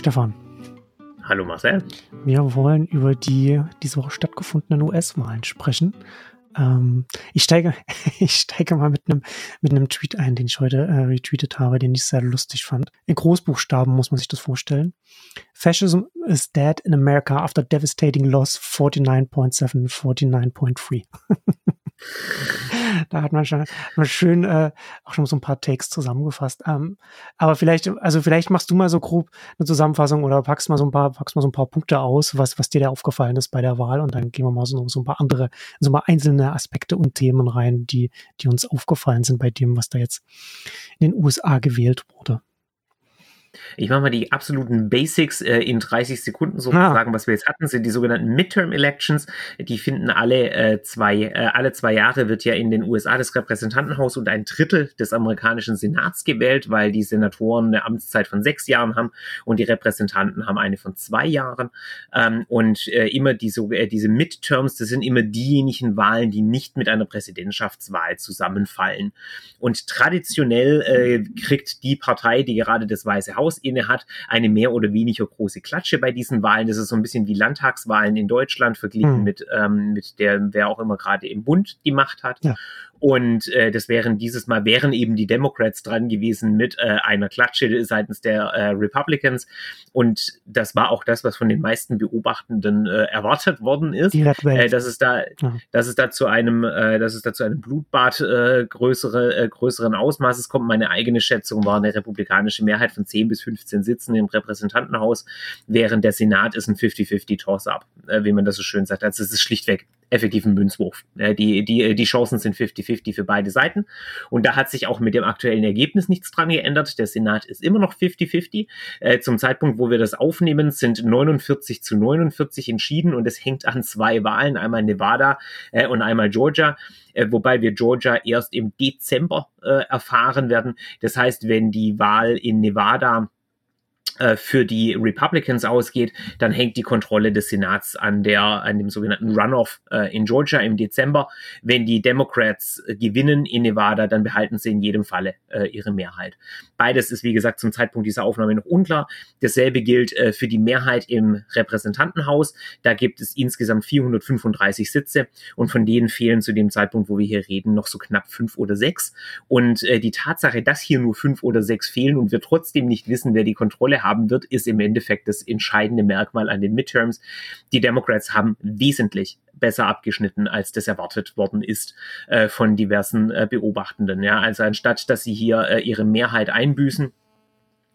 Stefan. Hallo Marcel. Wir wollen über die diese Woche stattgefundenen US-Wahlen sprechen. Ähm, ich steige, ich steige mal mit einem mit einem Tweet ein, den ich heute äh, retweetet habe, den ich sehr lustig fand. In Großbuchstaben muss man sich das vorstellen. Fascism is dead in America after devastating loss 49.7, 49.3. da hat man schon mal schön äh, auch schon so ein paar Takes zusammengefasst. Ähm, aber vielleicht, also vielleicht machst du mal so grob eine Zusammenfassung oder packst mal so ein paar, packst mal so ein paar Punkte aus, was, was dir da aufgefallen ist bei der Wahl und dann gehen wir mal so, so ein paar andere, so paar einzelne Aspekte und Themen rein, die, die uns aufgefallen sind bei dem, was da jetzt in den USA gewählt wurde. Ich mache mal die absoluten Basics äh, in 30 Sekunden sozusagen. Ah. Was wir jetzt hatten, sind die sogenannten Midterm Elections. Die finden alle äh, zwei, äh, alle zwei Jahre wird ja in den USA das Repräsentantenhaus und ein Drittel des amerikanischen Senats gewählt, weil die Senatoren eine Amtszeit von sechs Jahren haben und die Repräsentanten haben eine von zwei Jahren. Ähm, und äh, immer diese, äh, diese Midterms, das sind immer diejenigen Wahlen, die nicht mit einer Präsidentschaftswahl zusammenfallen. Und traditionell äh, kriegt die Partei, die gerade das Weiße Haus Haus inne hat, eine mehr oder weniger große Klatsche bei diesen Wahlen. Das ist so ein bisschen wie Landtagswahlen in Deutschland verglichen hm. mit, ähm, mit der, wer auch immer gerade im Bund die Macht hat. Ja. Und äh, das wären dieses Mal wären eben die Democrats dran gewesen mit äh, einer Klatsche seitens der äh, Republicans. Und das war auch das, was von den meisten Beobachtenden äh, erwartet worden ist. Äh, dass es da, ja. dass es da zu einem, äh, dass es da zu einem Blutbad äh, größere, äh, größeren Ausmaßes kommt. Meine eigene Schätzung war eine republikanische Mehrheit von 10 bis 15 Sitzen im Repräsentantenhaus, während der Senat ist ein 50-50 Toss-up, äh, wie man das so schön sagt. Also es ist schlichtweg effektiven Münzwurf. Äh, die, die, die Chancen sind 50-50 für beide Seiten. Und da hat sich auch mit dem aktuellen Ergebnis nichts dran geändert. Der Senat ist immer noch 50-50. Äh, zum Zeitpunkt, wo wir das aufnehmen, sind 49 zu 49 entschieden und es hängt an zwei Wahlen, einmal Nevada äh, und einmal Georgia, äh, wobei wir Georgia erst im Dezember äh, erfahren werden. Das heißt, wenn die Wahl in Nevada äh, für die Republicans ausgeht, dann hängt die Kontrolle des Senats an der an dem sogenannten Runoff äh, in Georgia im Dezember. Wenn die Democrats äh, gewinnen in Nevada, dann behalten sie in jedem Falle äh, ihre Mehrheit. Beides ist wie gesagt zum Zeitpunkt dieser Aufnahme noch unklar. Dasselbe gilt äh, für die Mehrheit im Repräsentantenhaus. Da gibt es insgesamt 435 Sitze und von denen fehlen zu dem Zeitpunkt, wo wir hier reden, noch so knapp fünf oder sechs. Und die Tatsache, dass hier nur fünf oder sechs fehlen und wir trotzdem nicht wissen, wer die Kontrolle haben wird, ist im Endeffekt das entscheidende Merkmal an den Midterms. Die Democrats haben wesentlich besser abgeschnitten, als das erwartet worden ist äh, von diversen äh, Beobachtenden. Ja, also anstatt, dass sie hier äh, ihre Mehrheit einbüßen,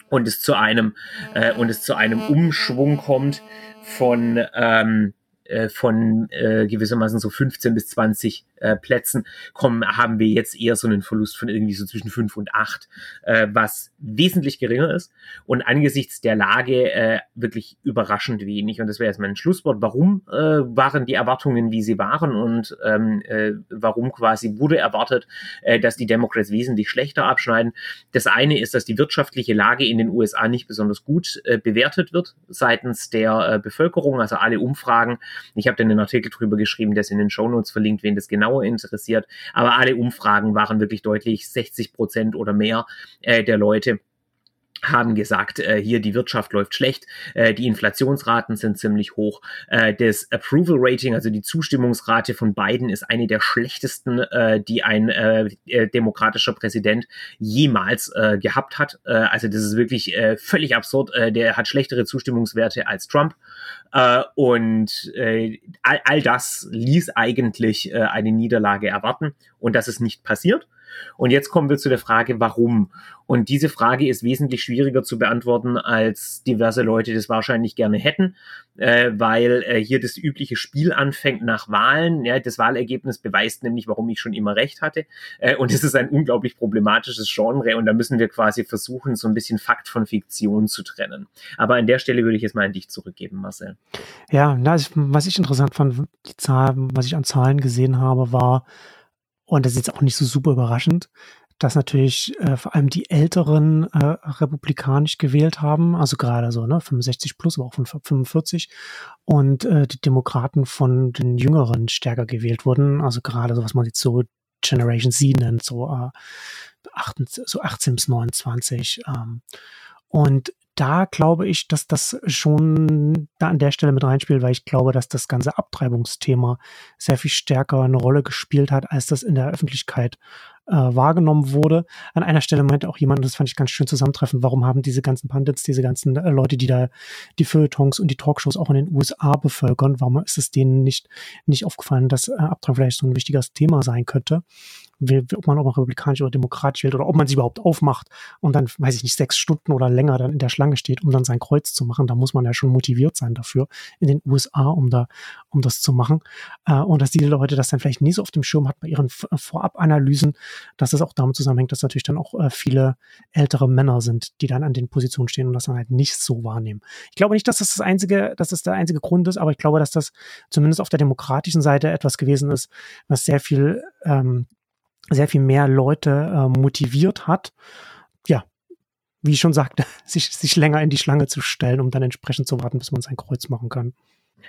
und es zu einem äh, und es zu einem Umschwung kommt von ähm, äh, von äh, gewissermaßen so 15 bis 20 äh, Plätzen kommen, haben wir jetzt eher so einen Verlust von irgendwie so zwischen 5 und 8, äh, was wesentlich geringer ist und angesichts der Lage äh, wirklich überraschend wenig. Und das wäre jetzt mein Schlusswort. Warum äh, waren die Erwartungen, wie sie waren und ähm, äh, warum quasi wurde erwartet, äh, dass die Democrats wesentlich schlechter abschneiden? Das eine ist, dass die wirtschaftliche Lage in den USA nicht besonders gut äh, bewertet wird seitens der äh, Bevölkerung. Also alle Umfragen ich habe dann einen Artikel drüber geschrieben, der ist in den Shownotes verlinkt, wen das genauer interessiert. Aber alle Umfragen waren wirklich deutlich 60 Prozent oder mehr äh, der Leute haben gesagt, äh, hier die Wirtschaft läuft schlecht, äh, die Inflationsraten sind ziemlich hoch, äh, das Approval Rating, also die Zustimmungsrate von Biden ist eine der schlechtesten, äh, die ein äh, äh demokratischer Präsident jemals äh, gehabt hat. Äh, also das ist wirklich äh, völlig absurd. Äh, der hat schlechtere Zustimmungswerte als Trump äh, und äh, all, all das ließ eigentlich äh, eine Niederlage erwarten und das ist nicht passiert. Und jetzt kommen wir zu der Frage, warum. Und diese Frage ist wesentlich schwieriger zu beantworten, als diverse Leute das wahrscheinlich gerne hätten, äh, weil äh, hier das übliche Spiel anfängt nach Wahlen. Ja, das Wahlergebnis beweist nämlich, warum ich schon immer recht hatte. Äh, und es ist ein unglaublich problematisches Genre und da müssen wir quasi versuchen, so ein bisschen Fakt von Fiktion zu trennen. Aber an der Stelle würde ich jetzt mal an dich zurückgeben, Marcel. Ja, was ich interessant fand, die Zahl, was ich an Zahlen gesehen habe, war, und das ist jetzt auch nicht so super überraschend, dass natürlich äh, vor allem die Älteren äh, republikanisch gewählt haben, also gerade so, ne, 65 plus, aber auch von 45 und äh, die Demokraten von den Jüngeren stärker gewählt wurden, also gerade so, was man jetzt so Generation Z nennt, so, äh, 18, so 18 bis 29. Ähm, und da glaube ich, dass das schon da an der Stelle mit reinspielt, weil ich glaube, dass das ganze Abtreibungsthema sehr viel stärker eine Rolle gespielt hat, als das in der Öffentlichkeit äh, wahrgenommen wurde. An einer Stelle meinte auch jemand, das fand ich ganz schön zusammentreffen, warum haben diese ganzen Pundits, diese ganzen äh, Leute, die da die Feuilletons und die Talkshows auch in den USA bevölkern, warum ist es denen nicht, nicht aufgefallen, dass äh, Abtreibung vielleicht so ein wichtiges Thema sein könnte? ob man auch republikanisch oder demokratisch wählt oder ob man sie überhaupt aufmacht und dann, weiß ich nicht, sechs Stunden oder länger dann in der Schlange steht, um dann sein Kreuz zu machen. Da muss man ja schon motiviert sein dafür in den USA, um da, um das zu machen. Äh, und dass die Leute das dann vielleicht nie so auf dem Schirm hat bei ihren Vorabanalysen, dass es auch damit zusammenhängt, dass natürlich dann auch äh, viele ältere Männer sind, die dann an den Positionen stehen und das dann halt nicht so wahrnehmen. Ich glaube nicht, dass das das einzige, dass das der einzige Grund ist, aber ich glaube, dass das zumindest auf der demokratischen Seite etwas gewesen ist, was sehr viel ähm, sehr viel mehr Leute äh, motiviert hat, ja, wie ich schon sagte, sich, sich länger in die Schlange zu stellen, um dann entsprechend zu warten, bis man sein Kreuz machen kann.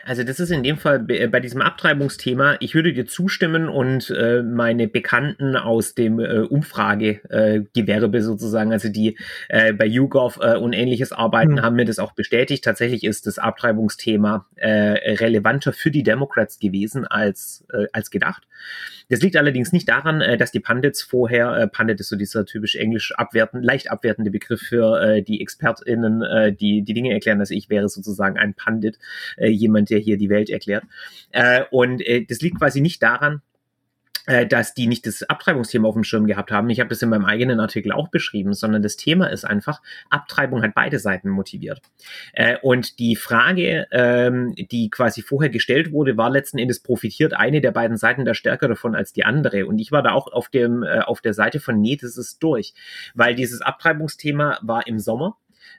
Also das ist in dem Fall bei diesem Abtreibungsthema, ich würde dir zustimmen und äh, meine Bekannten aus dem äh, Umfragegewerbe äh, sozusagen, also die äh, bei YouGov äh, und ähnliches arbeiten, mhm. haben mir das auch bestätigt. Tatsächlich ist das Abtreibungsthema äh, relevanter für die Democrats gewesen als, äh, als gedacht. Das liegt allerdings nicht daran, äh, dass die Pundits vorher, äh, Pundit ist so dieser typisch englisch abwerten, leicht abwertende Begriff für äh, die ExpertInnen, äh, die die Dinge erklären. Also ich wäre sozusagen ein Pundit, äh, jemand, der hier die Welt erklärt. Äh, und äh, das liegt quasi nicht daran, äh, dass die nicht das Abtreibungsthema auf dem Schirm gehabt haben. Ich habe das in meinem eigenen Artikel auch beschrieben, sondern das Thema ist einfach, Abtreibung hat beide Seiten motiviert. Äh, und die Frage, ähm, die quasi vorher gestellt wurde, war letzten Endes, profitiert eine der beiden Seiten da stärker davon als die andere? Und ich war da auch auf, dem, äh, auf der Seite von, nee, das ist durch. Weil dieses Abtreibungsthema war im Sommer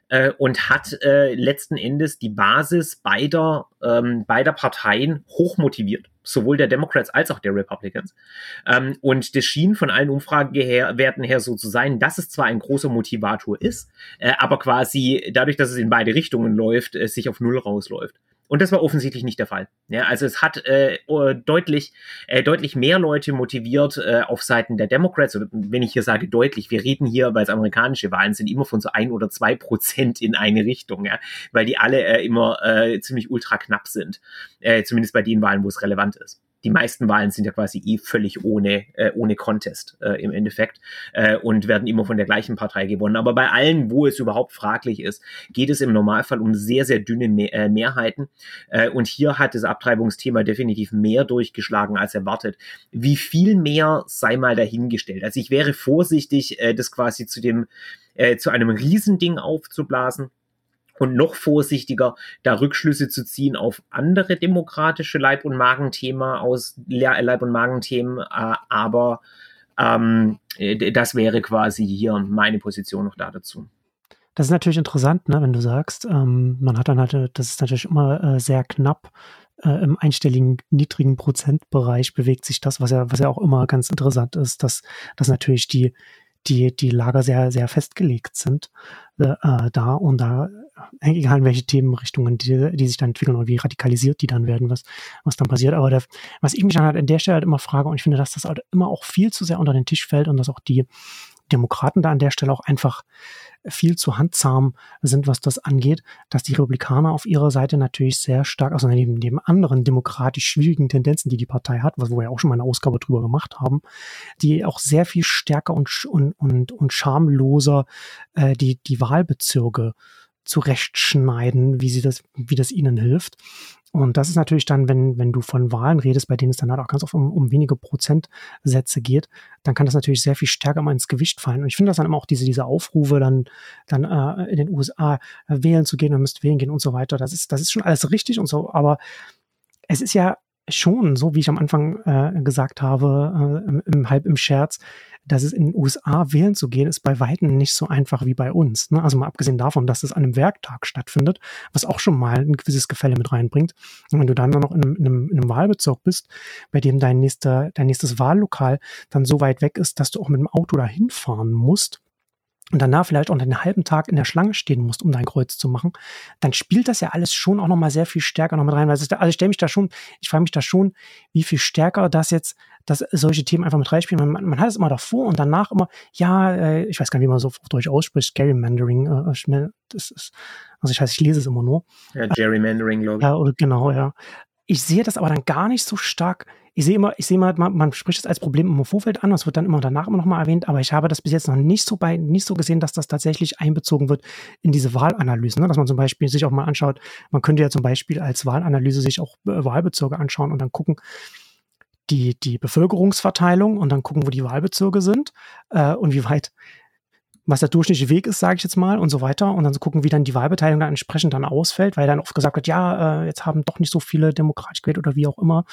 äh, und hat äh, letzten Endes die Basis beider, ähm, beider Parteien hochmotiviert, sowohl der Democrats als auch der Republicans. Ähm, und das schien von allen Umfragewerten her so zu sein, dass es zwar ein großer Motivator ist, äh, aber quasi dadurch, dass es in beide Richtungen läuft, es sich auf Null rausläuft. Und das war offensichtlich nicht der Fall. Ja, also es hat äh, deutlich, äh, deutlich mehr Leute motiviert äh, auf Seiten der Democrats. Und wenn ich hier sage deutlich, wir reden hier, weil es amerikanische Wahlen sind, immer von so ein oder zwei Prozent in eine Richtung, ja, weil die alle äh, immer äh, ziemlich ultra knapp sind. Äh, zumindest bei den Wahlen, wo es relevant ist die meisten Wahlen sind ja quasi eh völlig ohne, äh, ohne Contest äh, im Endeffekt äh, und werden immer von der gleichen Partei gewonnen. Aber bei allen, wo es überhaupt fraglich ist, geht es im Normalfall um sehr, sehr dünne Me äh, Mehrheiten. Äh, und hier hat das Abtreibungsthema definitiv mehr durchgeschlagen als erwartet. Wie viel mehr sei mal dahingestellt. Also ich wäre vorsichtig, äh, das quasi zu dem, äh, zu einem Riesending aufzublasen und noch vorsichtiger, da Rückschlüsse zu ziehen auf andere demokratische Leib- und Magenthemen aus Leib- und Magenthemen, äh, aber ähm, das wäre quasi hier meine Position noch da dazu. Das ist natürlich interessant, ne, wenn du sagst, ähm, man hat dann halt, das ist natürlich immer äh, sehr knapp. Äh, Im einstelligen, niedrigen Prozentbereich bewegt sich das, was ja, was ja auch immer ganz interessant ist, dass, dass natürlich die, die, die Lager sehr, sehr festgelegt sind äh, da und da, egal in welche Themenrichtungen, die, die sich dann entwickeln und wie radikalisiert die dann werden, was, was dann passiert. Aber der, was ich mich dann halt an der Stelle halt immer frage, und ich finde, dass das halt immer auch viel zu sehr unter den Tisch fällt und dass auch die Demokraten da an der Stelle auch einfach viel zu handzahm sind, was das angeht, dass die Republikaner auf ihrer Seite natürlich sehr stark, also neben, neben anderen demokratisch schwierigen Tendenzen, die die Partei hat, was wo wir auch schon mal eine Ausgabe drüber gemacht haben, die auch sehr viel stärker und, und, und, und schamloser äh, die, die Wahlbezirke zurechtschneiden, wie sie das, wie das ihnen hilft. Und das ist natürlich dann, wenn, wenn du von Wahlen redest, bei denen es dann halt auch ganz oft um, um wenige Prozentsätze geht, dann kann das natürlich sehr viel stärker mal ins Gewicht fallen. Und ich finde das dann immer auch diese, diese Aufrufe, dann, dann äh, in den USA äh, wählen zu gehen, man müsst wählen gehen und so weiter. Das ist, das ist schon alles richtig und so, aber es ist ja schon, so wie ich am Anfang äh, gesagt habe, äh, im, im, halb im Scherz, dass es in den USA wählen zu gehen, ist bei Weitem nicht so einfach wie bei uns. Ne? Also mal abgesehen davon, dass es an einem Werktag stattfindet, was auch schon mal ein gewisses Gefälle mit reinbringt. Und wenn du dann noch in einem, in einem, in einem Wahlbezirk bist, bei dem dein, nächster, dein nächstes Wahllokal dann so weit weg ist, dass du auch mit dem Auto dahin fahren musst, und danach vielleicht auch einen halben Tag in der Schlange stehen musst, um dein Kreuz zu machen, dann spielt das ja alles schon auch nochmal sehr viel stärker noch mit rein. Also ich stelle mich da schon, ich frage mich da schon, wie viel stärker das jetzt, dass solche Themen einfach mit reinspielen. Man, man hat es immer davor und danach immer, ja, äh, ich weiß gar nicht, wie man so auf Deutsch ausspricht, Gerrymandering, äh, schnell, das ist, also ich weiß, ich lese es immer nur. Ja, Gerrymandering, glaube ich. Ja, oder genau, ja. Ich sehe das aber dann gar nicht so stark. Ich sehe immer, ich sehe mal, man, man spricht es als Problem im Vorfeld an, das wird dann immer danach immer noch mal erwähnt, aber ich habe das bis jetzt noch nicht so bei, nicht so gesehen, dass das tatsächlich einbezogen wird in diese Wahlanalysen, ne? dass man zum Beispiel sich auch mal anschaut, man könnte ja zum Beispiel als Wahlanalyse sich auch äh, Wahlbezirke anschauen und dann gucken, die, die Bevölkerungsverteilung und dann gucken, wo die Wahlbezirke sind äh, und wie weit was der durchschnittliche Weg ist, sage ich jetzt mal, und so weiter. Und dann so gucken, wie dann die Wahlbeteiligung dann entsprechend dann ausfällt, weil dann oft gesagt wird, ja, äh, jetzt haben doch nicht so viele demokratisch gewählt oder wie auch immer.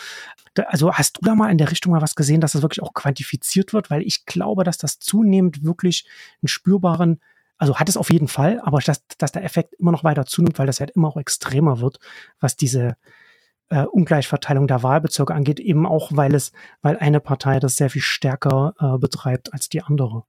Also hast du da mal in der Richtung mal was gesehen, dass das wirklich auch quantifiziert wird? Weil ich glaube, dass das zunehmend wirklich einen spürbaren also hat es auf jeden Fall, aber dass, dass der Effekt immer noch weiter zunimmt, weil das halt immer auch extremer wird, was diese äh, Ungleichverteilung der Wahlbezirke angeht, eben auch, weil es, weil eine Partei das sehr viel stärker äh, betreibt als die andere.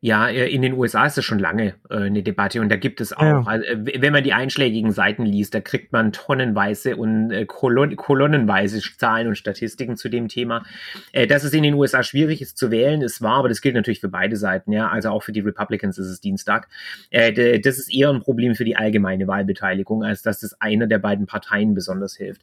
Ja, äh, in den USA ist das schon lange äh, eine Debatte und da gibt es auch, ja. also, wenn man die einschlägigen Seiten liest, da kriegt man tonnenweise und äh, kolon kolonnenweise Zahlen und Statistiken zu dem Thema. Äh, dass es in den USA schwierig ist zu wählen, ist wahr, aber das gilt natürlich für beide Seiten, ja, also auch für die Republicans ist es Dienstag. Äh, das ist eher ein Problem für die allgemeine Wahlbeteiligung, als dass das einer der beiden Parteien besonders hilft.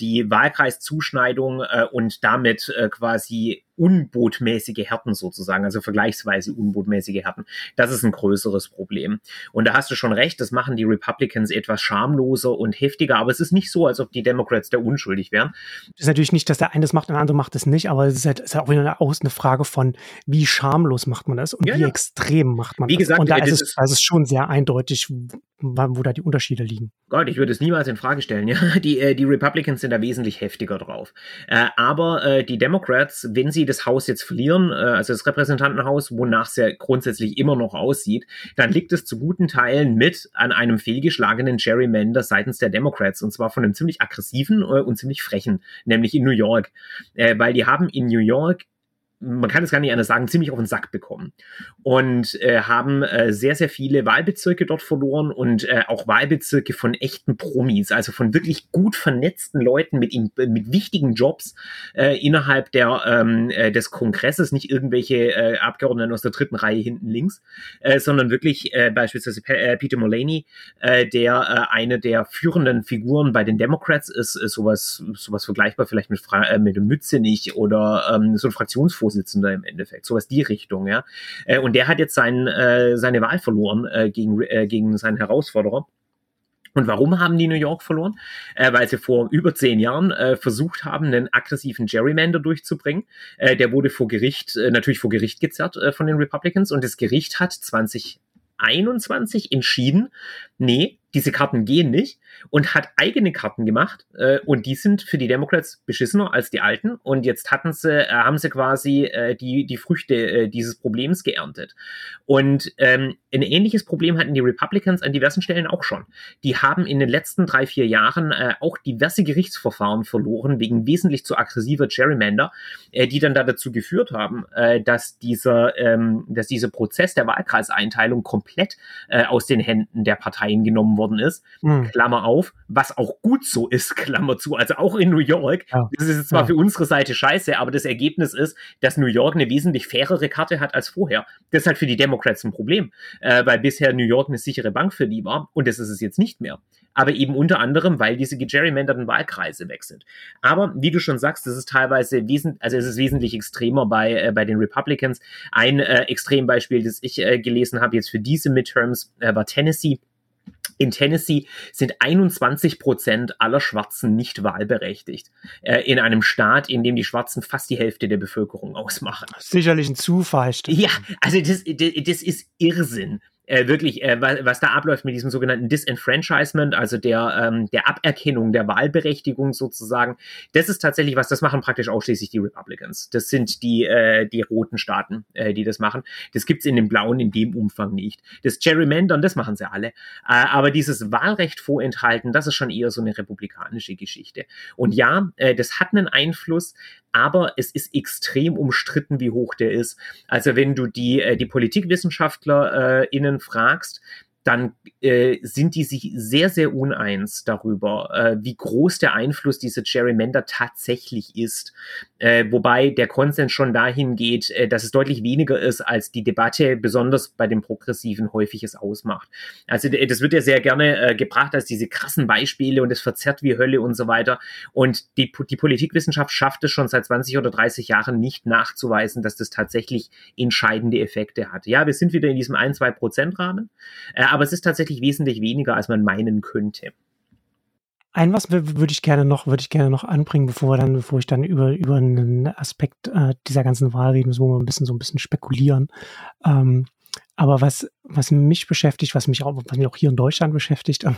Die Wahlkreiszuschneidung und damit quasi unbotmäßige Härten sozusagen, also vergleichsweise unbotmäßige Härten. Das ist ein größeres Problem. Und da hast du schon recht, das machen die Republicans etwas schamloser und heftiger, aber es ist nicht so, als ob die Democrats da unschuldig wären. Es ist natürlich nicht, dass der eine das macht und der andere macht es nicht, aber es ist halt, ist halt auch wieder eine, Frage von, wie schamlos macht man das und ja, wie ja. extrem macht man wie das. Gesagt, und da ist es, ist es schon sehr eindeutig, wo da die Unterschiede liegen. Gott, ich würde es niemals in Frage stellen. Ja, die, äh, die Republicans sind da wesentlich heftiger drauf. Äh, aber äh, die Democrats, wenn sie das Haus jetzt verlieren, äh, also das Repräsentantenhaus, wonach es ja grundsätzlich immer noch aussieht, dann liegt es zu guten Teilen mit an einem fehlgeschlagenen Gerrymander seitens der Democrats und zwar von einem ziemlich aggressiven äh, und ziemlich frechen, nämlich in New York, äh, weil die haben in New York man kann es gar nicht anders sagen, ziemlich auf den Sack bekommen. Und äh, haben äh, sehr, sehr viele Wahlbezirke dort verloren und äh, auch Wahlbezirke von echten Promis, also von wirklich gut vernetzten Leuten mit, mit wichtigen Jobs äh, innerhalb der, ähm, äh, des Kongresses, nicht irgendwelche äh, Abgeordneten aus der dritten Reihe hinten links, sondern wirklich beispielsweise P äh, Peter Mullaney, der eine der führenden Figuren bei den Democrats ist, ist sowas, sowas vergleichbar vielleicht mit, Fra mit Mützenich oder ähm, so ein Fraktionsvorsitzender Vorsitzender im Endeffekt, sowas die Richtung, ja. Äh, und der hat jetzt sein, äh, seine Wahl verloren äh, gegen, äh, gegen seinen Herausforderer. Und warum haben die New York verloren? Äh, weil sie vor über zehn Jahren äh, versucht haben, einen aggressiven Gerrymander durchzubringen. Äh, der wurde vor Gericht, äh, natürlich vor Gericht gezerrt äh, von den Republicans und das Gericht hat 2021 entschieden, nee, diese Karten gehen nicht und hat eigene Karten gemacht äh, und die sind für die Democrats beschissener als die alten und jetzt hatten sie, äh, haben sie quasi äh, die, die Früchte äh, dieses Problems geerntet. Und ähm, ein ähnliches Problem hatten die Republicans an diversen Stellen auch schon. Die haben in den letzten drei, vier Jahren äh, auch diverse Gerichtsverfahren verloren wegen wesentlich zu aggressiver Gerrymander, äh, die dann da dazu geführt haben, äh, dass dieser, ähm, dass dieser Prozess der Wahlkreiseinteilung komplett äh, aus den Händen der Parteien genommen wurde worden ist, mhm. Klammer auf, was auch gut so ist, Klammer zu, also auch in New York. Ja. Das ist zwar ja. für unsere Seite scheiße, aber das Ergebnis ist, dass New York eine wesentlich fairere Karte hat als vorher. Das ist halt für die Democrats ein Problem, äh, weil bisher New York eine sichere Bank für die war und das ist es jetzt nicht mehr. Aber eben unter anderem, weil diese gegerrymanderten Wahlkreise weg sind. Aber wie du schon sagst, das ist teilweise wesentlich, also es ist wesentlich extremer bei, äh, bei den Republicans. Ein äh, Extrembeispiel, das ich äh, gelesen habe jetzt für diese Midterms, äh, war Tennessee. In Tennessee sind 21 Prozent aller Schwarzen nicht wahlberechtigt. Äh, in einem Staat, in dem die Schwarzen fast die Hälfte der Bevölkerung ausmachen. Sicherlich ein Zufall. Ja, also das, das, das ist Irrsinn äh, wirklich, äh, was, was da abläuft mit diesem sogenannten Disenfranchisement, also der, ähm, der Aberkennung der Wahlberechtigung sozusagen, das ist tatsächlich was, das machen praktisch ausschließlich die Republicans. Das sind die, äh, die roten Staaten, äh, die das machen. Das gibt's in dem blauen in dem Umfang nicht. Das Gerrymandern, das machen sie alle. Äh, aber dieses Wahlrecht vorenthalten, das ist schon eher so eine republikanische Geschichte. Und ja, äh, das hat einen Einfluss, aber es ist extrem umstritten, wie hoch der ist. Also wenn du die, äh, die PolitikwissenschaftlerInnen fragst, dann äh, sind die sich sehr, sehr uneins darüber, äh, wie groß der Einfluss dieser Gerrymander tatsächlich ist. Äh, wobei der Konsens schon dahin geht, äh, dass es deutlich weniger ist, als die Debatte besonders bei den Progressiven häufig es ausmacht. Also das wird ja sehr gerne äh, gebracht als diese krassen Beispiele und es verzerrt wie Hölle und so weiter. Und die, die Politikwissenschaft schafft es schon seit 20 oder 30 Jahren nicht nachzuweisen, dass das tatsächlich entscheidende Effekte hat. Ja, wir sind wieder in diesem 1-2-Prozent-Rahmen. Äh, aber es ist tatsächlich wesentlich weniger, als man meinen könnte. Ein was würde ich gerne noch, würde ich gerne noch anbringen, bevor dann, bevor ich dann über, über einen Aspekt äh, dieser ganzen Wahl reden, so ein bisschen, so ein bisschen spekulieren. Ähm, aber was, was mich beschäftigt, was mich auch, was mich auch hier in Deutschland beschäftigt und,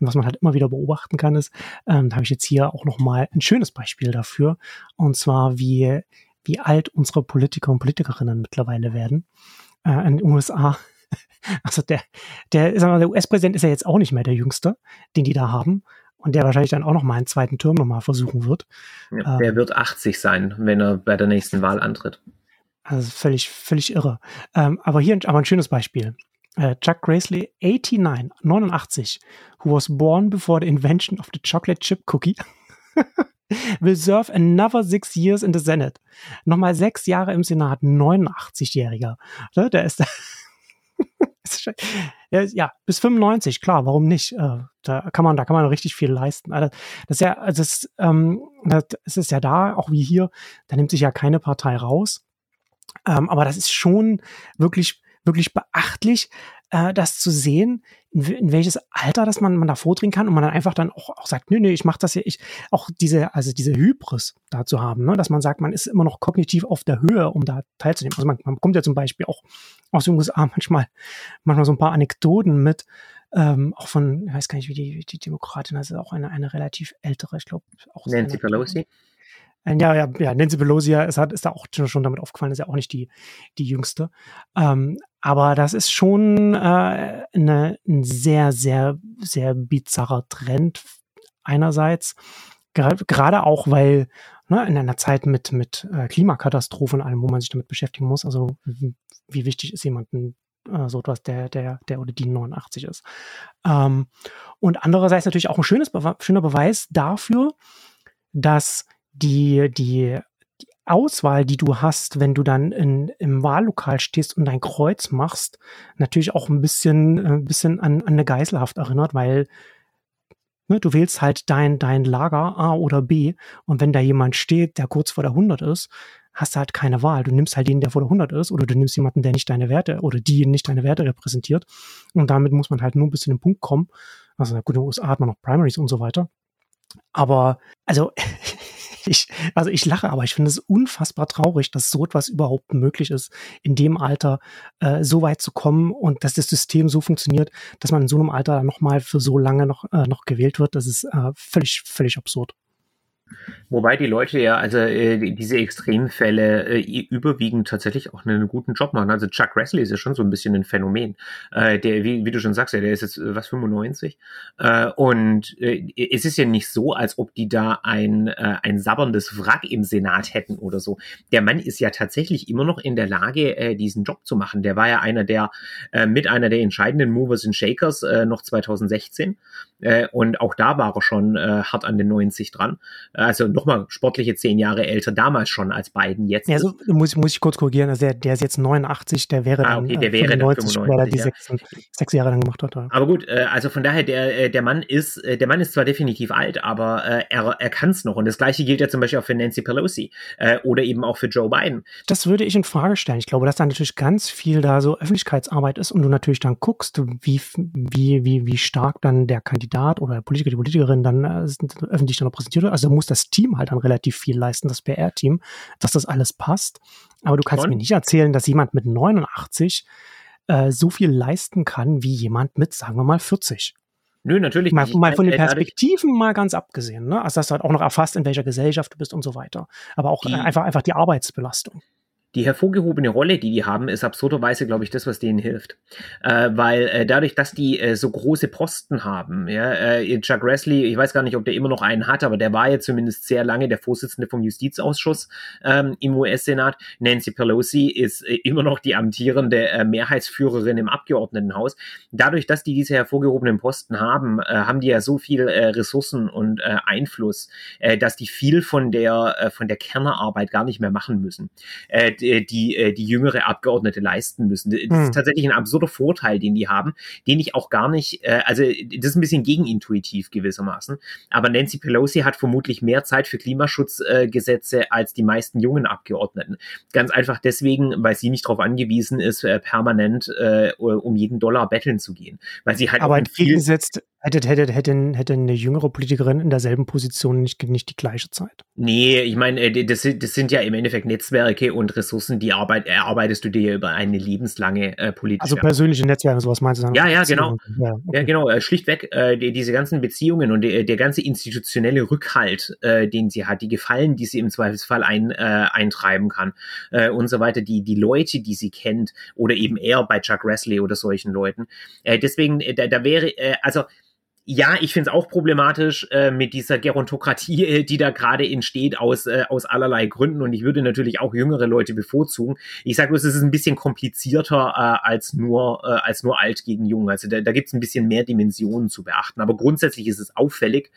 und was man halt immer wieder beobachten kann, ist, ähm, da habe ich jetzt hier auch noch mal ein schönes Beispiel dafür. Und zwar, wie, wie alt unsere Politiker und Politikerinnen mittlerweile werden. Äh, in den USA also der, der, der US-Präsident ist ja jetzt auch nicht mehr der Jüngste, den die da haben. Und der wahrscheinlich dann auch noch mal einen zweiten Turm noch mal versuchen wird. Ja, der ähm, wird 80 sein, wenn er bei der nächsten Wahl antritt. Also völlig, völlig irre. Ähm, aber hier aber ein schönes Beispiel. Uh, Chuck Gracely, 89, 89, who was born before the invention of the chocolate chip cookie, will serve another six years in the Senate. Nochmal sechs Jahre im Senat, 89-Jähriger. Ne, der ist, ja, bis 95, klar, warum nicht? Äh, da kann man, da kann man richtig viel leisten. Also, das ist ja, also das, ähm, das ist ja da, auch wie hier, da nimmt sich ja keine Partei raus. Ähm, aber das ist schon wirklich, wirklich beachtlich, äh, das zu sehen, in, in, welches Alter das man, man da vordringen kann und man dann einfach dann auch, auch sagt, nö, nö, ich mache das ja, ich, auch diese, also diese Hybris da zu haben, ne, dass man sagt, man ist immer noch kognitiv auf der Höhe, um da teilzunehmen. Also man, man bekommt ja zum Beispiel auch aus den USA manchmal, manchmal so ein paar Anekdoten mit, ähm, auch von, ich weiß gar nicht, wie die, wie die Demokratin, also auch eine, eine relativ ältere, ich glaube, auch. Nancy Pelosi? Ja, ja, ja, Nancy Pelosi ist, hat, ist da auch schon damit aufgefallen, ist ja auch nicht die, die jüngste. Ähm, aber das ist schon äh, eine, ein sehr, sehr, sehr bizarrer Trend einerseits. Gerade auch, weil ne, in einer Zeit mit, mit äh, Klimakatastrophen allem, wo man sich damit beschäftigen muss, also wie wichtig ist jemanden äh, so etwas, der, der, der oder die 89 ist. Ähm, und andererseits natürlich auch ein schönes, schöner Beweis dafür, dass die, die Auswahl, die du hast, wenn du dann in, im Wahllokal stehst und dein Kreuz machst, natürlich auch ein bisschen, ein bisschen an, an eine Geiselhaft erinnert, weil ne, du wählst halt dein, dein Lager A oder B und wenn da jemand steht, der kurz vor der 100 ist, hast du halt keine Wahl. Du nimmst halt den, der vor der 100 ist, oder du nimmst jemanden, der nicht deine Werte oder die nicht deine Werte repräsentiert. Und damit muss man halt nur bis zu dem Punkt kommen. Also gut, in den USA hat man noch Primaries und so weiter. Aber, also, ich, also ich lache, aber ich finde es unfassbar traurig, dass so etwas überhaupt möglich ist, in dem Alter äh, so weit zu kommen und dass das System so funktioniert, dass man in so einem Alter nochmal für so lange noch, äh, noch gewählt wird. Das ist äh, völlig, völlig absurd. Wobei die Leute ja, also äh, diese Extremfälle äh, überwiegend tatsächlich auch einen guten Job machen. Also Chuck Grassley ist ja schon so ein bisschen ein Phänomen. Äh, der, wie, wie du schon sagst, ja, der ist jetzt äh, was 95. Äh, und äh, es ist ja nicht so, als ob die da ein, ein sabberndes Wrack im Senat hätten oder so. Der Mann ist ja tatsächlich immer noch in der Lage, diesen Job zu machen. Der war ja einer der, mit einer der entscheidenden Movers and Shakers noch 2016. Äh, und auch da war er schon äh, hart an den 90 dran. Also nochmal sportliche zehn Jahre älter, damals schon als beiden jetzt. Ja, so muss, muss ich kurz korrigieren. Also der, der ist jetzt 89, der wäre ah, okay, der wäre 95, 95 weil er die ja. sechs, sechs, Jahre lang gemacht hat. Ja. Aber gut, äh, also von daher, der, äh, der Mann ist, äh, der Mann ist zwar definitiv alt, aber äh, er, er kann es noch. Und das gleiche gilt ja zum Beispiel auch für Nancy Pelosi äh, oder eben auch für Joe Biden. Das würde ich in Frage stellen. Ich glaube, dass da natürlich ganz viel da so Öffentlichkeitsarbeit ist und du natürlich dann guckst, wie, wie, wie, wie stark dann der Kandidat oder der Politiker, die Politikerin dann äh, öffentlich dann repräsentiert wird. Also muss das Team halt dann relativ viel leisten, das PR-Team, dass das alles passt. Aber du kannst Und? mir nicht erzählen, dass jemand mit 89 äh, so viel leisten kann wie jemand mit, sagen wir mal, 40. Nö, natürlich mal. Mal von den Perspektiven mal ganz abgesehen. Ne? Also, dass du halt auch noch erfasst, in welcher Gesellschaft du bist und so weiter. Aber auch die, einfach, einfach die Arbeitsbelastung. Die hervorgehobene Rolle, die die haben, ist absurderweise, glaube ich, das, was denen hilft. Äh, weil äh, dadurch, dass die äh, so große Posten haben, ja, äh, Chuck Grassley, ich weiß gar nicht, ob der immer noch einen hat, aber der war ja zumindest sehr lange der Vorsitzende vom Justizausschuss ähm, im US-Senat. Nancy Pelosi ist äh, immer noch die amtierende äh, Mehrheitsführerin im Abgeordnetenhaus. Dadurch, dass die diese hervorgehobenen Posten haben, äh, haben die ja so viel Ressourcen und Einfluss, dass die viel von der von der Kernerarbeit gar nicht mehr machen müssen. Äh, äh, die, äh, die jüngere Abgeordnete leisten müssen. Das hm. ist tatsächlich ein absurder Vorteil, den die haben, den ich auch gar nicht, äh, also das ist ein bisschen gegenintuitiv gewissermaßen. Aber Nancy Pelosi hat vermutlich mehr Zeit für Klimaschutzgesetze als die meisten jungen Abgeordneten. Ganz einfach deswegen, weil sie nicht darauf angewiesen ist, permanent um jeden Dollar betteln zu gehen. Weil sie halt Aber entgegengesetzt hätte, hätte, hätte, hätte eine jüngere Politikerin in derselben Position nicht, nicht die gleiche Zeit. Nee, ich meine, das, das sind ja im Endeffekt Netzwerke und Ressourcen die Arbeit, erarbeitest du dir über eine lebenslange äh, politische. Also persönliche Netzwerke, sowas meinst du? Ja, ja, genau. Ja, okay. ja genau. Äh, schlichtweg, äh, die, diese ganzen Beziehungen und die, der ganze institutionelle Rückhalt, äh, den sie hat, die Gefallen, die sie im Zweifelsfall ein, äh, eintreiben kann äh, und so weiter, die, die Leute, die sie kennt oder eben eher bei Chuck Grassley oder solchen Leuten. Äh, deswegen, äh, da, da wäre, äh, also ja, ich finde es auch problematisch äh, mit dieser Gerontokratie, äh, die da gerade entsteht aus, äh, aus allerlei Gründen. Und ich würde natürlich auch jüngere Leute bevorzugen. Ich sage bloß, es ist ein bisschen komplizierter äh, als, nur, äh, als nur alt gegen jung. Also da, da gibt es ein bisschen mehr Dimensionen zu beachten. Aber grundsätzlich ist es auffällig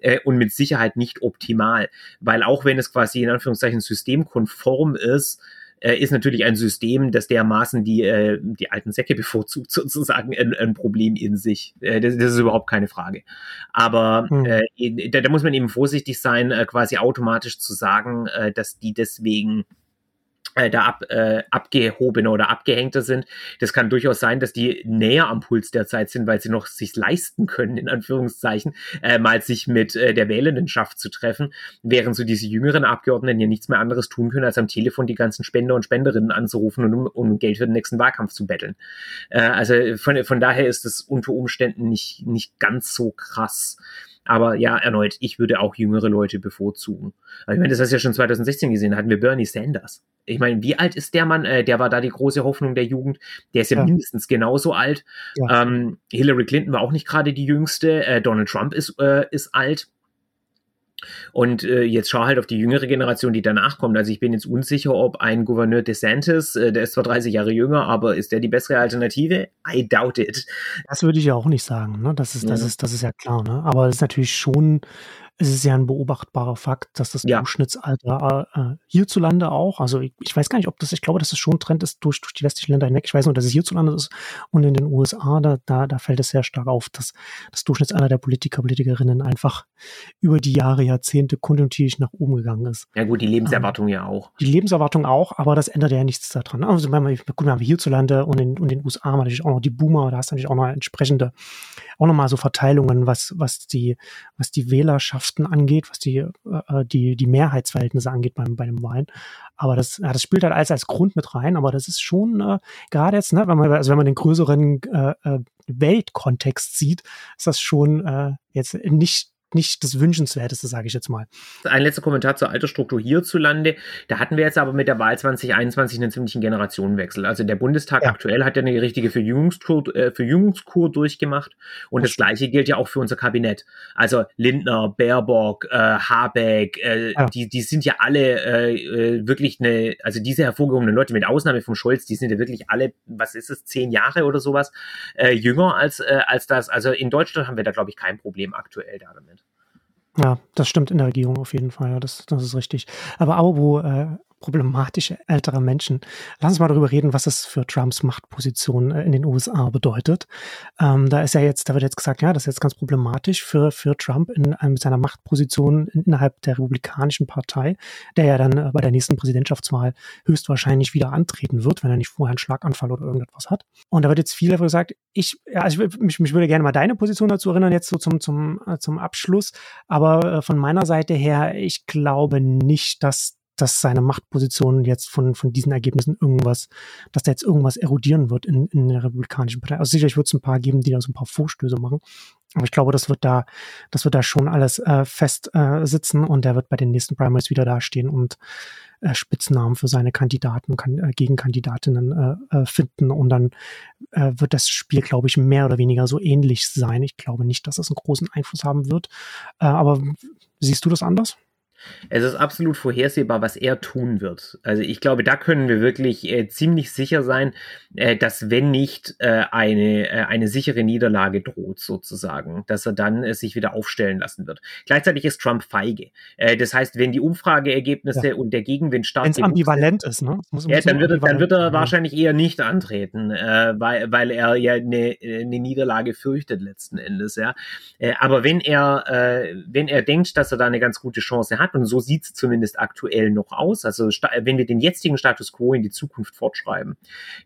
äh, und mit Sicherheit nicht optimal. Weil auch wenn es quasi in Anführungszeichen systemkonform ist, äh, ist natürlich ein System, das dermaßen die, äh, die alten Säcke bevorzugt, sozusagen ein, ein Problem in sich. Äh, das, das ist überhaupt keine Frage. Aber hm. äh, da, da muss man eben vorsichtig sein, äh, quasi automatisch zu sagen, äh, dass die deswegen da ab, äh, abgehobener oder abgehängter sind. Das kann durchaus sein, dass die näher am Puls der Zeit sind, weil sie noch sich leisten können, in Anführungszeichen, äh, mal sich mit äh, der Wählendenschaft zu treffen, während so diese jüngeren Abgeordneten ja nichts mehr anderes tun können, als am Telefon die ganzen Spender und Spenderinnen anzurufen und um, um Geld für den nächsten Wahlkampf zu betteln. Äh, also von, von daher ist es unter Umständen nicht, nicht ganz so krass. Aber ja, erneut, ich würde auch jüngere Leute bevorzugen. Aber ich meine, das hast du ja schon 2016 gesehen, da hatten wir Bernie Sanders. Ich meine, wie alt ist der Mann? Äh, der war da die große Hoffnung der Jugend. Der ist ja, ja. mindestens genauso alt. Ja. Ähm, Hillary Clinton war auch nicht gerade die jüngste. Äh, Donald Trump ist, äh, ist alt. Und äh, jetzt schau halt auf die jüngere Generation, die danach kommt. Also ich bin jetzt unsicher, ob ein Gouverneur DeSantis, äh, der ist zwar 30 Jahre jünger, aber ist der die bessere Alternative? I doubt it. Das würde ich ja auch nicht sagen. Ne? Das ist, das ja. ist, das ist ja klar. Ne? Aber es ist natürlich schon es ist ja ein beobachtbarer Fakt, dass das ja. Durchschnittsalter äh, hierzulande auch, also ich, ich, weiß gar nicht, ob das, ich glaube, dass das schon ein Trend ist durch, durch die westlichen Länder hinweg. Ich weiß nur, dass es hierzulande ist und in den USA, da, da, da fällt es sehr stark auf, dass das Durchschnittsalter der Politiker, Politikerinnen einfach über die Jahre, Jahrzehnte kontinuierlich nach oben gegangen ist. Ja gut, die Lebenserwartung ähm, ja auch. Die Lebenserwartung auch, aber das ändert ja nichts daran. Also wenn wir, gucken, wir haben hierzulande und in, und in den USA wir natürlich auch noch die Boomer, da hast du natürlich auch noch entsprechende, auch nochmal so Verteilungen, was, was die, was die Wählerschaft Mannschaften angeht, was die, äh, die, die Mehrheitsverhältnisse angeht beim, bei dem Wein. Aber das, ja, das spielt halt alles als Grund mit rein, aber das ist schon, äh, gerade jetzt, ne, wenn man, also wenn man den größeren äh, äh Weltkontext sieht, ist das schon äh, jetzt nicht nicht das Wünschenswerteste, sage ich jetzt mal. Ein letzter Kommentar zur Altersstruktur hierzulande. Da hatten wir jetzt aber mit der Wahl 2021 einen ziemlichen Generationenwechsel. Also der Bundestag ja. aktuell hat ja eine richtige Verjüngungskur, äh, Verjüngungskur durchgemacht. Und das, das Gleiche gilt ja auch für unser Kabinett. Also Lindner, Baerbock, äh, Habeck, äh, ja. die, die sind ja alle äh, äh, wirklich eine, also diese hervorgehobenen Leute, mit Ausnahme von Scholz, die sind ja wirklich alle, was ist es, zehn Jahre oder sowas, äh, jünger als, äh, als das. Also in Deutschland haben wir da, glaube ich, kein Problem aktuell damit. Ja, das stimmt in der Regierung auf jeden Fall. Ja, das, das ist richtig. Aber Abo, äh, problematische ältere Menschen. Lass uns mal darüber reden, was es für Trumps Machtposition äh, in den USA bedeutet. Ähm, da ist ja jetzt, da wird jetzt gesagt, ja, das ist jetzt ganz problematisch für, für Trump in, in seiner Machtposition innerhalb der Republikanischen Partei, der ja dann äh, bei der nächsten Präsidentschaftswahl höchstwahrscheinlich wieder antreten wird, wenn er nicht vorher einen Schlaganfall oder irgendetwas hat. Und da wird jetzt viel dafür gesagt, ich, ja, also ich, mich, mich würde gerne mal deine Position dazu erinnern, jetzt so zum, zum, äh, zum Abschluss. Aber von meiner Seite her, ich glaube nicht, dass dass seine Machtposition jetzt von, von diesen Ergebnissen irgendwas, dass da jetzt irgendwas erodieren wird in, in der Republikanischen Partei. Also sicherlich wird es ein paar geben, die da so ein paar Vorstöße machen. Aber ich glaube, das wird da, das wird da schon alles äh, fest äh, sitzen und er wird bei den nächsten Primaries wieder dastehen und äh, Spitznamen für seine Kandidaten, kann, äh, Gegenkandidatinnen äh, äh, finden und dann äh, wird das Spiel, glaube ich, mehr oder weniger so ähnlich sein. Ich glaube nicht, dass das einen großen Einfluss haben wird. Äh, aber siehst du das anders? Es ist absolut vorhersehbar, was er tun wird. Also ich glaube, da können wir wirklich äh, ziemlich sicher sein, äh, dass wenn nicht äh, eine, äh, eine sichere Niederlage droht, sozusagen, dass er dann äh, sich wieder aufstellen lassen wird. Gleichzeitig ist Trump feige. Äh, das heißt, wenn die Umfrageergebnisse ja. und der Gegenwind stark Wenn es ambivalent ist, ne? Muss, ja, dann, wird, dann wird er ja. wahrscheinlich eher nicht antreten, weil, weil er ja eine, eine Niederlage fürchtet letzten Endes, ja. Aber wenn er, wenn er denkt, dass er da eine ganz gute Chance hat, und so sieht es zumindest aktuell noch aus, also wenn wir den jetzigen Status quo in die Zukunft fortschreiben,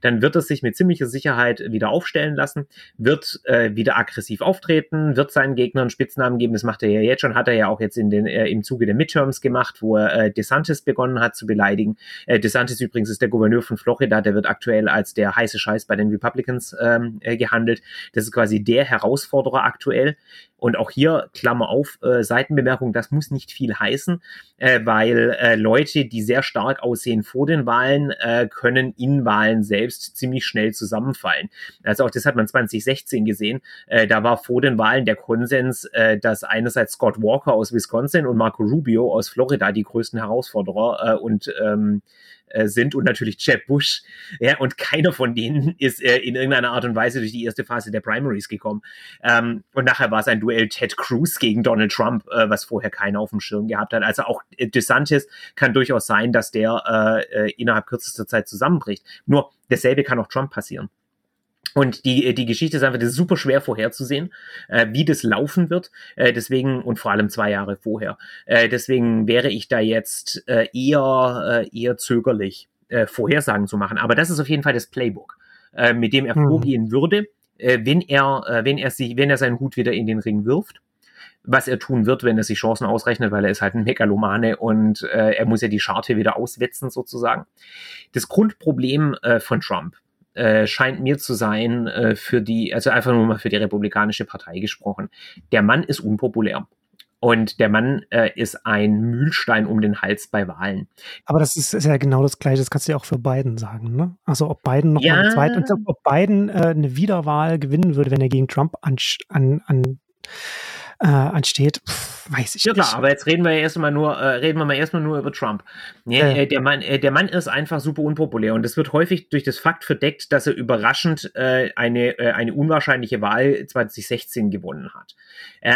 dann wird es sich mit ziemlicher Sicherheit wieder aufstellen lassen, wird äh, wieder aggressiv auftreten, wird seinen Gegnern Spitznamen geben, das macht er ja jetzt schon, hat er ja auch jetzt in den, äh, im Zuge der Midterms gemacht, wo er äh, DeSantis begonnen hat zu beleidigen. Äh, DeSantis übrigens ist der Gouverneur von Florida, der wird aktuell als der heiße Scheiß bei den Republicans ähm, äh, gehandelt. Das ist quasi der Herausforderer aktuell. Und auch hier, Klammer auf, äh, Seitenbemerkung, das muss nicht viel heißen, äh, weil äh, Leute, die sehr stark aussehen vor den Wahlen, äh, können in Wahlen selbst ziemlich schnell zusammenfallen. Also auch das hat man 2016 gesehen. Äh, da war vor den Wahlen der Konsens, äh, dass einerseits Scott Walker aus Wisconsin und Marco Rubio aus Florida die größten Herausforderer äh, und ähm, äh, sind und natürlich Jeb Bush. Ja, und keiner von denen ist äh, in irgendeiner Art und Weise durch die erste Phase der Primaries gekommen. Ähm, und nachher war es ein Duell Ted Cruz gegen Donald Trump, äh, was vorher keiner auf dem Schirm gehabt hat. Also auch äh, DeSantis kann durchaus sein, dass der äh, innerhalb kürzester Zeit zusammenbricht. Nur dasselbe kann auch Trump passieren. Und die, die Geschichte ist einfach das ist super schwer vorherzusehen, äh, wie das laufen wird. Äh, deswegen, und vor allem zwei Jahre vorher. Äh, deswegen wäre ich da jetzt äh, eher, äh, eher zögerlich, äh, Vorhersagen zu machen. Aber das ist auf jeden Fall das Playbook, äh, mit dem er mhm. vorgehen würde, äh, wenn er, äh, wenn er sich, wenn er seinen Hut wieder in den Ring wirft was er tun wird, wenn er sich Chancen ausrechnet, weil er ist halt ein Megalomane und äh, er muss ja die Scharte wieder auswetzen sozusagen. Das Grundproblem äh, von Trump äh, scheint mir zu sein äh, für die, also einfach nur mal für die Republikanische Partei gesprochen. Der Mann ist unpopulär. Und der Mann äh, ist ein Mühlstein um den Hals bei Wahlen. Aber das ist, ist ja genau das Gleiche, das kannst du ja auch für Biden sagen, ne? Also ob Biden noch ja. mal eine zweite, ob Biden äh, eine Wiederwahl gewinnen würde, wenn er gegen Trump an, an, an äh, ansteht, pff, weiß ich ja, nicht. Ja klar, aber jetzt reden wir ja erstmal nur, äh, reden wir mal erstmal nur über Trump. Ja, äh. der, Mann, äh, der Mann ist einfach super unpopulär und das wird häufig durch das Fakt verdeckt, dass er überraschend äh, eine, äh, eine unwahrscheinliche Wahl 2016 gewonnen hat.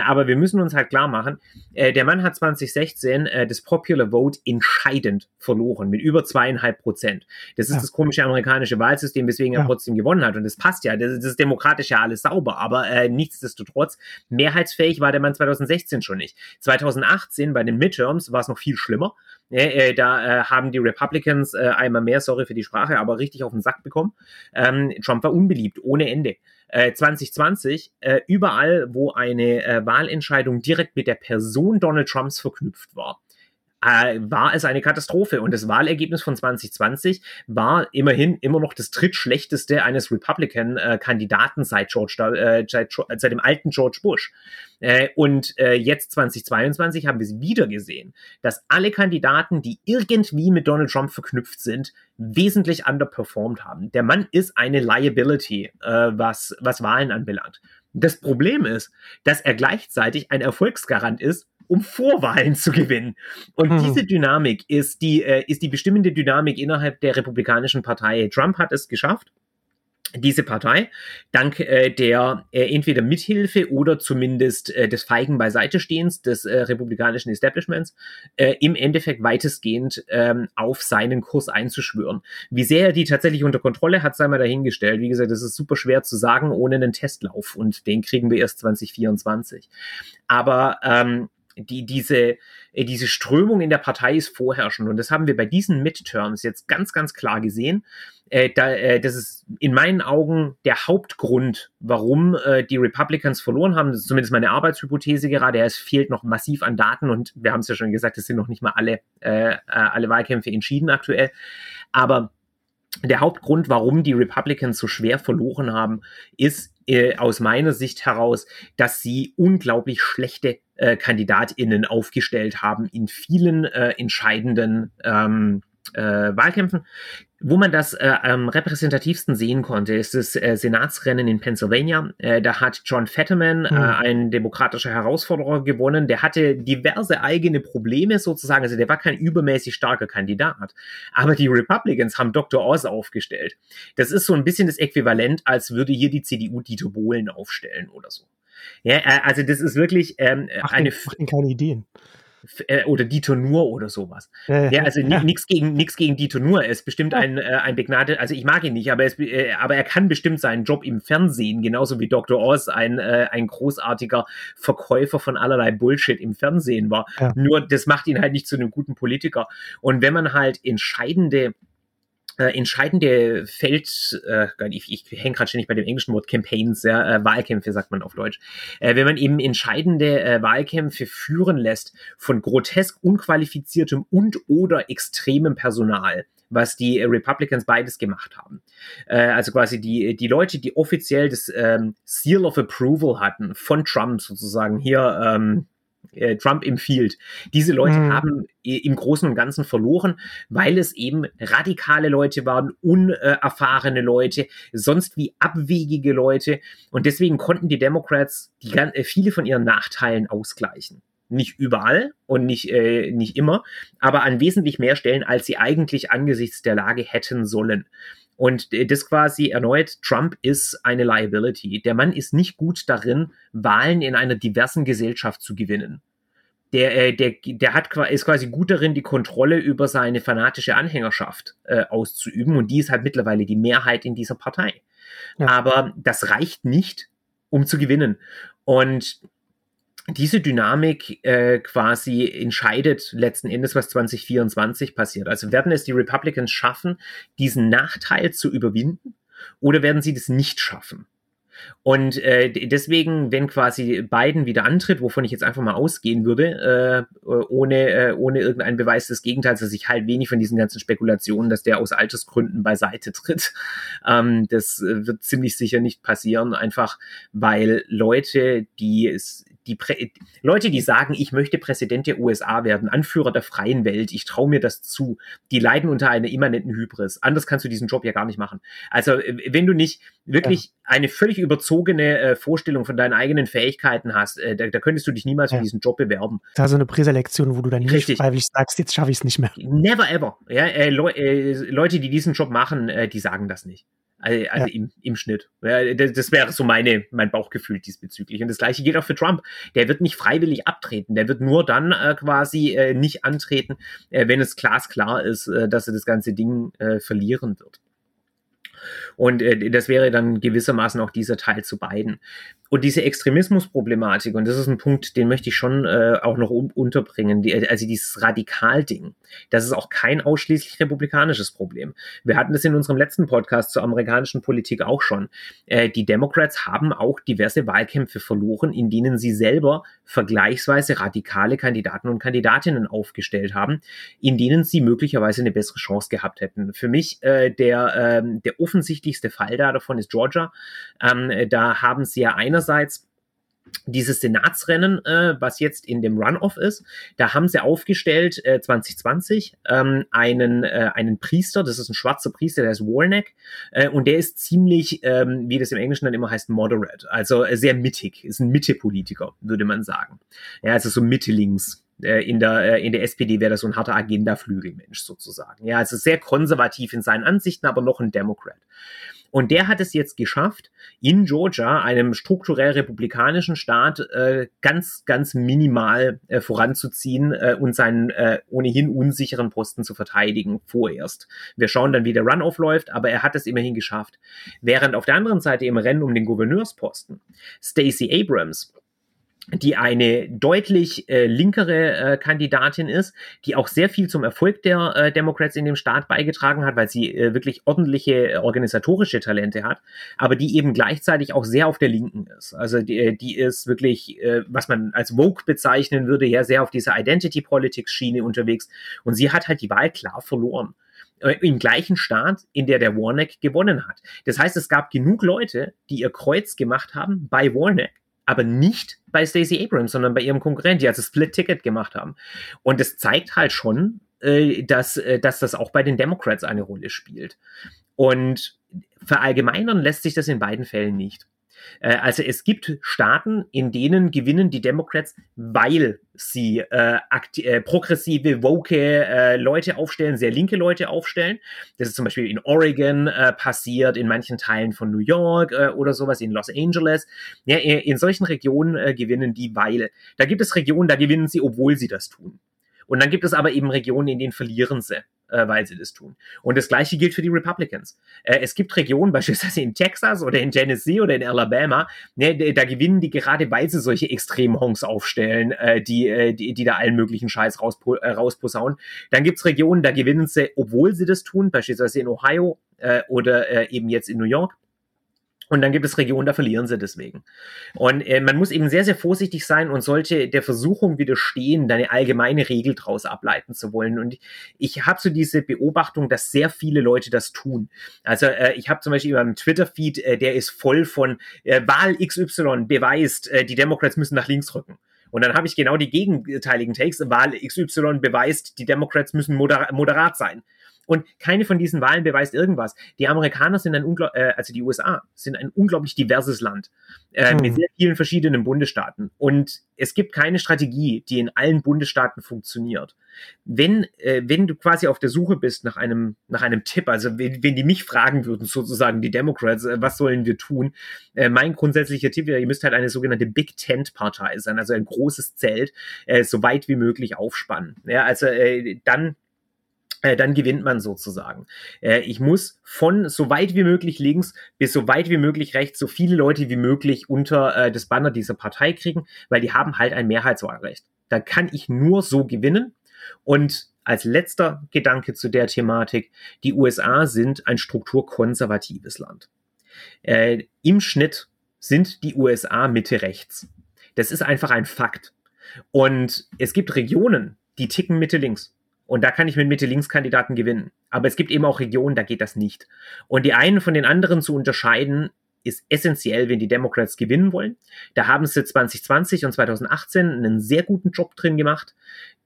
Aber wir müssen uns halt klar machen, der Mann hat 2016 äh, das Popular Vote entscheidend verloren, mit über zweieinhalb Prozent. Das ist ja. das komische amerikanische Wahlsystem, weswegen ja. er trotzdem gewonnen hat. Und das passt ja, das, das ist demokratisch ja alles sauber, aber nichtsdestotrotz, mehrheitsfähig war der Mann 2016 schon nicht. 2018 bei den Midterms war es noch viel schlimmer. Äh, da äh, haben die Republicans äh, einmal mehr, sorry für die Sprache, aber richtig auf den Sack bekommen. Ähm, Trump war unbeliebt, ohne Ende. 2020, äh, äh, überall, wo eine äh, Wahlentscheidung direkt mit der Person Donald Trumps verknüpft war, äh, war es eine Katastrophe. Und das Wahlergebnis von 2020 war immerhin immer noch das drittschlechteste eines Republican-Kandidaten seit, George, äh, seit, seit, dem alten George Bush. Äh, und äh, jetzt 2022 haben wir es wieder gesehen, dass alle Kandidaten, die irgendwie mit Donald Trump verknüpft sind, wesentlich underperformed haben. Der Mann ist eine Liability, äh, was, was Wahlen anbelangt. Das Problem ist, dass er gleichzeitig ein Erfolgsgarant ist um Vorwahlen zu gewinnen. Und mhm. diese Dynamik ist die, äh, ist die bestimmende Dynamik innerhalb der Republikanischen Partei. Trump hat es geschafft, diese Partei dank äh, der äh, entweder Mithilfe oder zumindest äh, des feigen Beiseitestehens des äh, republikanischen Establishments äh, im Endeffekt weitestgehend ähm, auf seinen Kurs einzuschwören. Wie sehr er die tatsächlich unter Kontrolle hat, sei mal dahingestellt. Wie gesagt, das ist super schwer zu sagen ohne einen Testlauf und den kriegen wir erst 2024. Aber ähm, die, diese, äh, diese Strömung in der Partei ist vorherrschend. Und das haben wir bei diesen Midterms jetzt ganz, ganz klar gesehen. Äh, da, äh, das ist in meinen Augen der Hauptgrund, warum äh, die Republicans verloren haben. Das ist zumindest meine Arbeitshypothese gerade. Es fehlt noch massiv an Daten und wir haben es ja schon gesagt, es sind noch nicht mal alle, äh, äh alle Wahlkämpfe entschieden aktuell. Aber der Hauptgrund, warum die Republicans so schwer verloren haben, ist äh, aus meiner Sicht heraus, dass sie unglaublich schlechte äh, KandidatInnen aufgestellt haben in vielen äh, entscheidenden ähm, äh, Wahlkämpfen. Wo man das äh, am repräsentativsten sehen konnte, ist das äh, Senatsrennen in Pennsylvania. Äh, da hat John Fetterman, mhm. ein demokratischer Herausforderer, gewonnen. Der hatte diverse eigene Probleme sozusagen. Also der war kein übermäßig starker Kandidat. Aber die Republicans haben Dr. Oz aufgestellt. Das ist so ein bisschen das Äquivalent, als würde hier die CDU Dieter Bohlen aufstellen oder so. Ja, äh, also das ist wirklich ähm, Mach eine. Den, keine Ideen äh, oder Dieter Nur oder sowas. Äh, ja, also ja. nichts gegen nichts gegen Dieter Nur. Er ist bestimmt ja. ein, äh, ein begnadet, also ich mag ihn nicht, aber, es, äh, aber er kann bestimmt seinen Job im Fernsehen, genauso wie Dr. Oz ein, äh, ein großartiger Verkäufer von allerlei Bullshit im Fernsehen war. Ja. Nur das macht ihn halt nicht zu einem guten Politiker. Und wenn man halt entscheidende äh, entscheidende Feld, äh, ich, ich hänge gerade ständig bei dem englischen Wort Campaigns, ja, äh, Wahlkämpfe sagt man auf Deutsch, äh, wenn man eben entscheidende äh, Wahlkämpfe führen lässt von grotesk unqualifiziertem und oder extremem Personal, was die Republicans beides gemacht haben. Äh, also quasi die, die Leute, die offiziell das ähm, Seal of Approval hatten von Trump sozusagen hier, ähm, äh, Trump empfiehlt. Diese Leute mhm. haben im Großen und Ganzen verloren, weil es eben radikale Leute waren, unerfahrene Leute, sonst wie abwegige Leute. Und deswegen konnten die Democrats die, äh, viele von ihren Nachteilen ausgleichen. Nicht überall und nicht, äh, nicht immer, aber an wesentlich mehr Stellen, als sie eigentlich angesichts der Lage hätten sollen. Und das quasi erneut, Trump ist eine Liability. Der Mann ist nicht gut darin, Wahlen in einer diversen Gesellschaft zu gewinnen. Der, äh, der, der hat, ist quasi gut darin, die Kontrolle über seine fanatische Anhängerschaft äh, auszuüben. Und die ist halt mittlerweile die Mehrheit in dieser Partei. Ja. Aber das reicht nicht, um zu gewinnen. Und diese Dynamik äh, quasi entscheidet letzten Endes, was 2024 passiert. Also werden es die Republicans schaffen, diesen Nachteil zu überwinden oder werden sie das nicht schaffen? Und äh, deswegen, wenn quasi Biden wieder antritt, wovon ich jetzt einfach mal ausgehen würde, äh, ohne, äh, ohne irgendeinen Beweis des Gegenteils, dass ich halt wenig von diesen ganzen Spekulationen, dass der aus Altersgründen beiseite tritt, ähm, das äh, wird ziemlich sicher nicht passieren, einfach weil Leute, die es die Prä Leute, die sagen, ich möchte Präsident der USA werden, Anführer der freien Welt, ich traue mir das zu, die leiden unter einer immanenten Hybris. Anders kannst du diesen Job ja gar nicht machen. Also äh, wenn du nicht wirklich ja. eine völlig überzogene äh, Vorstellung von deinen eigenen Fähigkeiten hast, äh, da, da, könntest du dich niemals ja. für diesen Job bewerben. Da so eine Präselektion, wo du dann nicht freiwillig sagst, jetzt schaffe ich es nicht mehr. Never ever. Ja, äh, Le äh, Leute, die diesen Job machen, äh, die sagen das nicht. Also, also ja. im, im Schnitt. Ja, das, wäre so meine, mein Bauchgefühl diesbezüglich. Und das gleiche gilt auch für Trump. Der wird nicht freiwillig abtreten. Der wird nur dann äh, quasi äh, nicht antreten, äh, wenn es glasklar ist, äh, dass er das ganze Ding äh, verlieren wird. Und äh, das wäre dann gewissermaßen auch dieser Teil zu beiden. Und diese Extremismusproblematik, und das ist ein Punkt, den möchte ich schon äh, auch noch um, unterbringen, die, also dieses Radikalding, das ist auch kein ausschließlich republikanisches Problem. Wir hatten das in unserem letzten Podcast zur amerikanischen Politik auch schon. Äh, die Democrats haben auch diverse Wahlkämpfe verloren, in denen sie selber vergleichsweise radikale Kandidaten und Kandidatinnen aufgestellt haben, in denen sie möglicherweise eine bessere Chance gehabt hätten. Für mich äh, der, äh, der offensichtlichste Fall da davon ist Georgia. Ähm, da haben sie ja einer einerseits dieses Senatsrennen, äh, was jetzt in dem Runoff ist, da haben sie aufgestellt äh, 2020 ähm, einen, äh, einen Priester, das ist ein schwarzer Priester, der ist Warneck äh, und der ist ziemlich, ähm, wie das im Englischen dann immer heißt, moderate, also äh, sehr mittig, ist ein Mitte-Politiker, würde man sagen. Ja, also so Mitte-Links äh, in der, in der SPD wäre das so ein harter Agenda-Flügelmensch sozusagen. Ja, also sehr konservativ in seinen Ansichten, aber noch ein Democrat. Und der hat es jetzt geschafft, in Georgia, einem strukturell republikanischen Staat, äh, ganz, ganz minimal äh, voranzuziehen äh, und seinen äh, ohnehin unsicheren Posten zu verteidigen, vorerst. Wir schauen dann, wie der Runoff läuft, aber er hat es immerhin geschafft. Während auf der anderen Seite im Rennen um den Gouverneursposten Stacey Abrams die eine deutlich äh, linkere äh, Kandidatin ist, die auch sehr viel zum Erfolg der äh, Democrats in dem Staat beigetragen hat, weil sie äh, wirklich ordentliche äh, organisatorische Talente hat, aber die eben gleichzeitig auch sehr auf der Linken ist. Also die, äh, die ist wirklich, äh, was man als Vogue bezeichnen würde, ja sehr auf dieser Identity Politics Schiene unterwegs und sie hat halt die Wahl klar verloren äh, im gleichen Staat, in der der Warnock gewonnen hat. Das heißt, es gab genug Leute, die ihr Kreuz gemacht haben bei Warnock aber nicht bei Stacey Abrams, sondern bei ihrem Konkurrent, die also Split-Ticket gemacht haben. Und es zeigt halt schon, äh, dass, äh, dass das auch bei den Democrats eine Rolle spielt. Und verallgemeinern lässt sich das in beiden Fällen nicht. Äh, also es gibt Staaten, in denen gewinnen die Democrats, weil sie äh, äh, progressive, woke äh, Leute aufstellen, sehr linke Leute aufstellen. Das ist zum Beispiel in Oregon äh, passiert, in manchen Teilen von New York äh, oder sowas, in Los Angeles. Ja, in solchen Regionen gewinnen die, weil. Da gibt es Regionen, da gewinnen sie, obwohl sie das tun. Und dann gibt es aber eben Regionen, in denen verlieren sie äh, weil sie das tun. Und das gleiche gilt für die Republicans. Äh, es gibt Regionen, beispielsweise in Texas oder in Tennessee oder in Alabama, ne, da gewinnen die gerade, weil sie solche Extremhonks aufstellen, äh, die, äh, die, die da allen möglichen Scheiß rauspo äh, rausposaunen. Dann gibt's Regionen, da gewinnen sie, obwohl sie das tun, beispielsweise in Ohio äh, oder eben jetzt in New York. Und dann gibt es Regionen, da verlieren sie deswegen. Und äh, man muss eben sehr, sehr vorsichtig sein und sollte der Versuchung widerstehen, da eine allgemeine Regel draus ableiten zu wollen. Und ich, ich habe so diese Beobachtung, dass sehr viele Leute das tun. Also äh, ich habe zum Beispiel über Twitter-Feed, äh, der ist voll von äh, Wahl XY beweist, äh, die Democrats müssen nach links rücken. Und dann habe ich genau die gegenteiligen Takes. Wahl XY beweist, die Democrats müssen moder moderat sein. Und keine von diesen Wahlen beweist irgendwas. Die Amerikaner sind ein unglaublich, äh, also die USA sind ein unglaublich diverses Land äh, hm. mit sehr vielen verschiedenen Bundesstaaten. Und es gibt keine Strategie, die in allen Bundesstaaten funktioniert. Wenn, äh, wenn du quasi auf der Suche bist nach einem, nach einem Tipp, also wenn, wenn die mich fragen würden, sozusagen die Democrats, äh, was sollen wir tun? Äh, mein grundsätzlicher Tipp wäre, ihr müsst halt eine sogenannte Big Tent Partei sein, also ein großes Zelt, äh, so weit wie möglich aufspannen. Ja, also äh, dann dann gewinnt man sozusagen. Äh, ich muss von so weit wie möglich links bis so weit wie möglich rechts so viele Leute wie möglich unter äh, das Banner dieser Partei kriegen, weil die haben halt ein Mehrheitswahlrecht. Da kann ich nur so gewinnen. Und als letzter Gedanke zu der Thematik, die USA sind ein strukturkonservatives Land. Äh, Im Schnitt sind die USA Mitte rechts. Das ist einfach ein Fakt. Und es gibt Regionen, die ticken Mitte links. Und da kann ich mit Mitte-Links-Kandidaten gewinnen. Aber es gibt eben auch Regionen, da geht das nicht. Und die einen von den anderen zu unterscheiden, ist essentiell, wenn die Democrats gewinnen wollen. Da haben sie 2020 und 2018 einen sehr guten Job drin gemacht.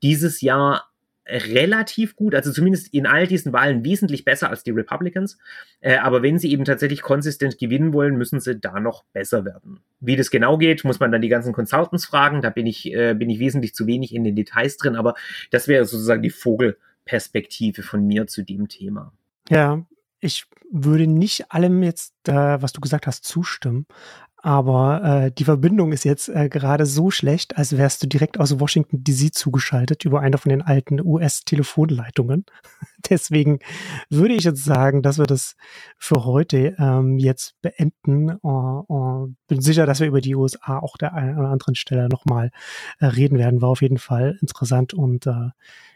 Dieses Jahr relativ gut, also zumindest in all diesen Wahlen wesentlich besser als die Republicans. Äh, aber wenn sie eben tatsächlich konsistent gewinnen wollen, müssen sie da noch besser werden. Wie das genau geht, muss man dann die ganzen Consultants fragen. Da bin ich, äh, bin ich wesentlich zu wenig in den Details drin, aber das wäre sozusagen die Vogelperspektive von mir zu dem Thema. Ja, ich würde nicht allem jetzt, äh, was du gesagt hast, zustimmen. Aber äh, die Verbindung ist jetzt äh, gerade so schlecht, als wärst du direkt aus Washington DC zugeschaltet über eine von den alten US-Telefonleitungen. Deswegen würde ich jetzt sagen, dass wir das für heute ähm, jetzt beenden. Uh, uh, bin sicher, dass wir über die USA auch der einen oder anderen Stelle nochmal äh, reden werden. War auf jeden Fall interessant und äh,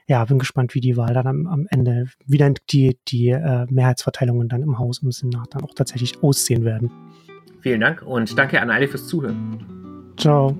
ja, bin gespannt, wie die Wahl dann am, am Ende, wie dann die, die äh, Mehrheitsverteilungen dann im Haus im Senat dann auch tatsächlich aussehen werden. Vielen Dank und danke an alle fürs Zuhören. Ciao.